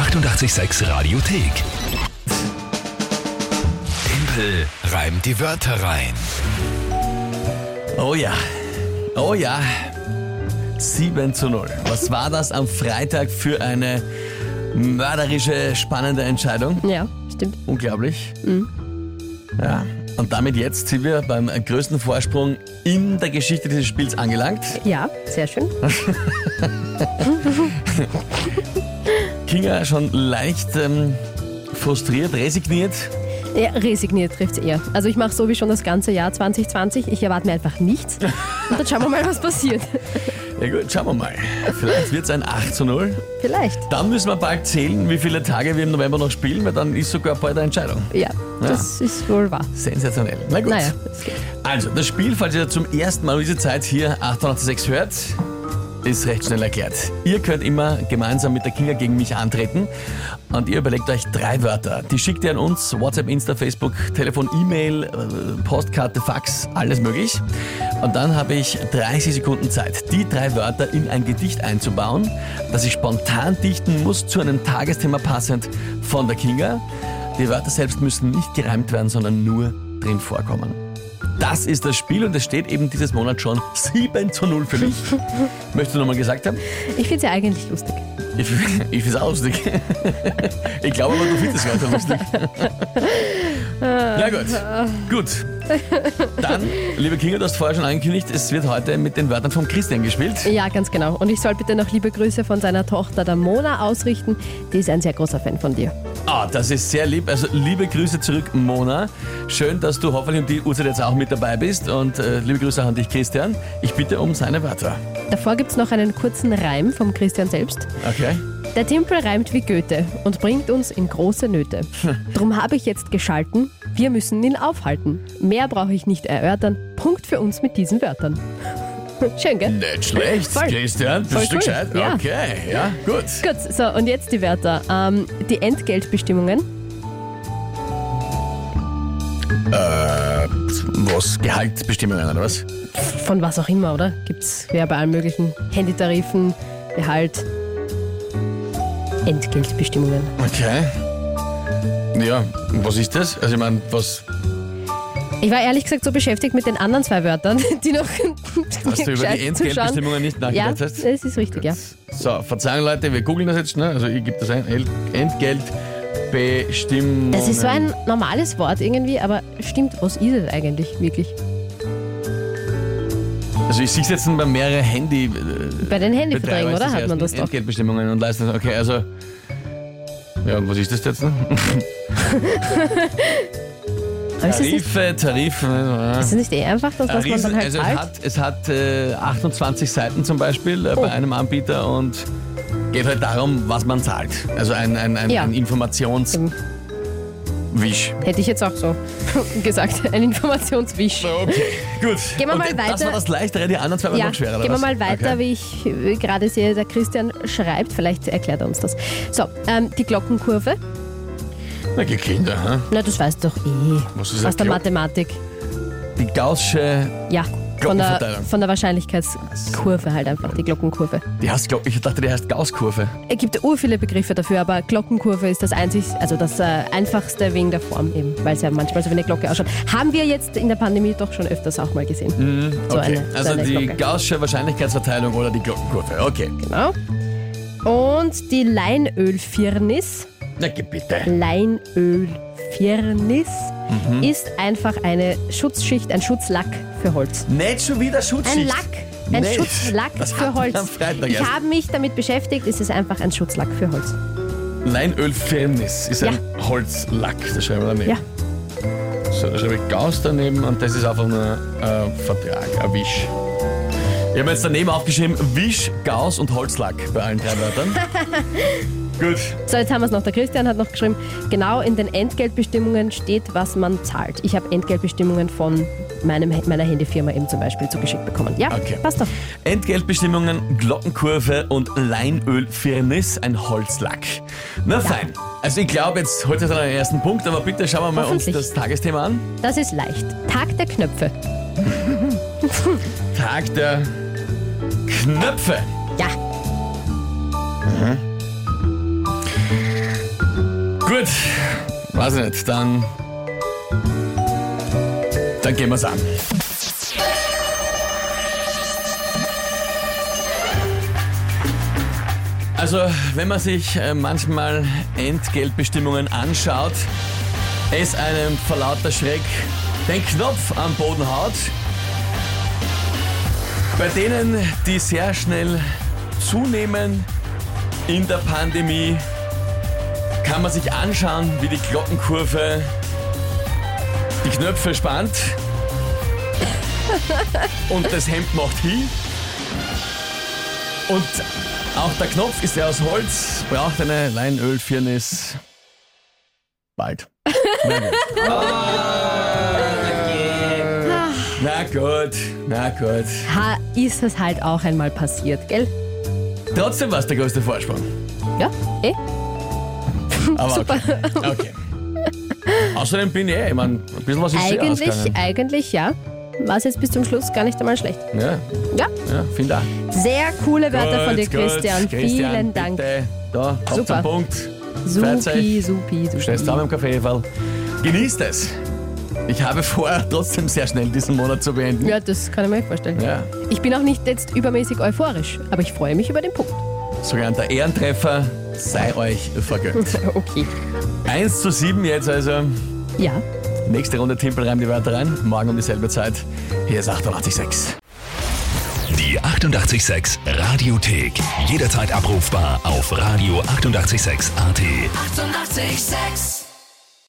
886 Radiothek. Tempel reimt die Wörter rein. Oh ja, oh ja. 7 zu 0. Was war das am Freitag für eine mörderische, spannende Entscheidung? Ja, stimmt. Unglaublich. Ja. Und damit jetzt sind wir beim größten Vorsprung in der Geschichte dieses Spiels angelangt. Ja, sehr schön. Kinga schon leicht ähm, frustriert, resigniert. Ja, resigniert trifft es eher. Also ich mache so wie schon das ganze Jahr 2020. Ich erwarte mir einfach nichts. Und dann schauen wir mal, was passiert. Ja gut, schauen wir mal. Vielleicht wird es ein 8 zu 0. Vielleicht. Dann müssen wir bald zählen, wie viele Tage wir im November noch spielen, weil dann ist sogar bald eine Entscheidung. Ja, das ist wohl wahr. Sensationell. Na gut. Naja, das geht. Also, das Spiel, falls ihr zum ersten Mal diese Zeit hier 886 hört, ist recht schnell erklärt. Ihr könnt immer gemeinsam mit der Kinga gegen mich antreten und ihr überlegt euch drei Wörter. Die schickt ihr an uns, WhatsApp, Insta, Facebook, Telefon, E-Mail, äh, Postkarte, Fax, alles möglich. Und dann habe ich 30 Sekunden Zeit, die drei Wörter in ein Gedicht einzubauen, das ich spontan dichten muss, zu einem Tagesthema passend von der Kinga. Die Wörter selbst müssen nicht gereimt werden, sondern nur drin vorkommen. Das ist das Spiel und es steht eben dieses Monat schon 7 zu 0 für mich. Möchtest du nochmal gesagt haben? Ich finde es ja eigentlich lustig. Ich, ich finde es auch lustig. Ich glaube aber, du findest es weiter lustig. Ja gut, gut. Dann, liebe Kinga, du hast vorher schon angekündigt, es wird heute mit den Wörtern von Christian gespielt. Ja, ganz genau. Und ich soll bitte noch liebe Grüße von seiner Tochter, der Mona, ausrichten. Die ist ein sehr großer Fan von dir. Ah, das ist sehr lieb. Also liebe Grüße zurück, Mona. Schön, dass du hoffentlich um die Uhrzeit jetzt auch mit dabei bist. Und äh, liebe Grüße auch an dich, Christian. Ich bitte um seine Wörter. Davor gibt es noch einen kurzen Reim vom Christian selbst. Okay? Der Timpel reimt wie Goethe und bringt uns in große Nöte. Drum habe ich jetzt geschalten, wir müssen ihn aufhalten. Mehr brauche ich nicht erörtern. Punkt für uns mit diesen Wörtern. Schön, gell? Nicht schlecht, Voll. Christian. Bist Voll du cool. gescheit? Ja. Okay, ja, gut. Gut, so und jetzt die Wörter. Ähm, die Entgeltbestimmungen. Äh, was? Gehaltsbestimmungen oder was? Von was auch immer, oder? Gibt's ja bei allen möglichen Handytarifen, Gehalt, Entgeltbestimmungen. Okay. Ja, was ist das? Also ich meine, was Ich war ehrlich gesagt so beschäftigt mit den anderen zwei Wörtern, die noch hast du über die Entgeltbestimmungen nicht Ja, nachgedacht das hast? ist richtig, ja. So, Verzeihung Leute, wir googeln das jetzt schnell. Also ich gebe das ein. El- Entgeltbestimmungen. Das ist so ein normales Wort irgendwie, aber stimmt, was ist es eigentlich wirklich? Also ich sehe es jetzt bei mehreren Handy. Bei den Handyverträgen, oder? Hat man das doch. Entgeltbestimmungen und Leistungen. Okay, also. Ja, und was ist das jetzt? Tarife, Tarife. ja. ist es nicht eh einfach, dass was man dann halt also es hat, es hat äh, 28 Seiten zum Beispiel äh, Oh. bei einem Anbieter und geht halt darum, was man zahlt. Also ein, ein, ein, Ja. ein Informationswisch. Eben. Hätte ich jetzt auch so gesagt. Ein Informationswisch. Okay, gut. Gehen wir und mal Das weiter. war das Leichtere, die anderen zwei waren Ja, noch schwerer. gehen wir mal weiter, Okay. wie ich äh, gerade sehe, der Christian schreibt. Vielleicht erklärt er uns das. So, ähm, die Glockenkurve. Na, die Kinder, hä? Na, das weißt du doch eh. Was ist Aus der Mathematik. Die Gaußsche, Ja. Von der, von der Wahrscheinlichkeitskurve halt einfach, die Glockenkurve. die heißt, glaub, ich dachte, die heißt Gaußkurve. Es gibt ur viele Begriffe dafür, aber Glockenkurve ist das einzig, also das äh, einfachste wegen der Form eben, weil es ja manchmal so wie eine Glocke ausschaut. Haben wir jetzt in der Pandemie doch schon öfters auch mal gesehen. So Okay, eine, so also eine die Glocke. Gaußsche Wahrscheinlichkeitsverteilung oder die Glockenkurve. Okay. Genau. Und die Leinölfirnis. Na, geh bitte. Leinölfirnis Mhm. ist einfach eine Schutzschicht, ein Schutzlack für Holz. Nicht schon wieder Schutzschicht. Ein Lack, ein Nee, Schutzlack das für Holz. am Freitag Ich erst. habe mich damit beschäftigt, es ist einfach ein Schutzlack für Holz. Leinölfirnis ist ein Holzlack. Das schreiben wir daneben. Ja. So, da schreibe ich Gauss daneben und das ist einfach nur ein Vertrag, ein Wisch. Ich habe jetzt daneben aufgeschrieben Wisch, Gauss und Holzlack bei allen drei Wörtern. Gut. So, jetzt haben wir es noch. Der Christian hat noch geschrieben, genau in den Entgeltbestimmungen steht, was man zahlt. Ich habe Entgeltbestimmungen von meinem, meiner Handyfirma eben zum Beispiel zugeschickt bekommen. Ja, Okay. passt doch. Entgeltbestimmungen, Glockenkurve und Leinölfirnis, ein Holzlack. Na fein. Also ich glaube, jetzt holt es einen ersten Punkt, aber bitte schauen wir mal uns das Tagesthema an. Das ist leicht. Tag der Knöpfe. Tag der Knöpfe. Ja, Gut, weiß ich nicht, dann. Dann gehen wir's an. Also, wenn man sich äh, manchmal Entgeltbestimmungen anschaut, es einem vor lauter Schreck den Knopf am Boden haut, bei denen, die sehr schnell zunehmen in der Pandemie, kann man sich anschauen, wie die Glockenkurve die Knöpfe spannt und das Hemd macht hin. Und auch der Knopf ist ja aus Holz, braucht eine Leinölfirnis. Bald. Na gut. Na gut, na gut. Ha, ist es halt auch einmal passiert, gell? Trotzdem war es der größte Vorsprung. Ja, eh? Aber Super. okay. okay. Außerdem bin ich eh, ich mein, ein bisschen was ist sehr Eigentlich, ausgegangen. eigentlich ja. War es jetzt bis zum Schluss gar nicht einmal schlecht. Ja, Ja, ja, finde auch. sehr coole Wörter von dir, Gut, gut. Christian. Vielen Dank. Bitte. Da, kommt Super. zum Punkt. Supi, Freizeit. supi, Schnellst zusammen supi. im Kaffee, weil genießt es. Ich habe vor, trotzdem sehr schnell diesen Monat zu beenden. Ja, das kann ich mir vorstellen. Ja, Ich bin auch nicht jetzt übermäßig euphorisch, aber ich freue mich über den Punkt. sogenannter Ehrentreffer sei euch vergönnt. Okay. 1 zu 7 jetzt also. Ja. Nächste Runde Timpel reimt die Wörter rein. Morgen um dieselbe Zeit. Hier ist 886. Die 886 Radiothek. Jederzeit abrufbar auf radio886.at. 886! 886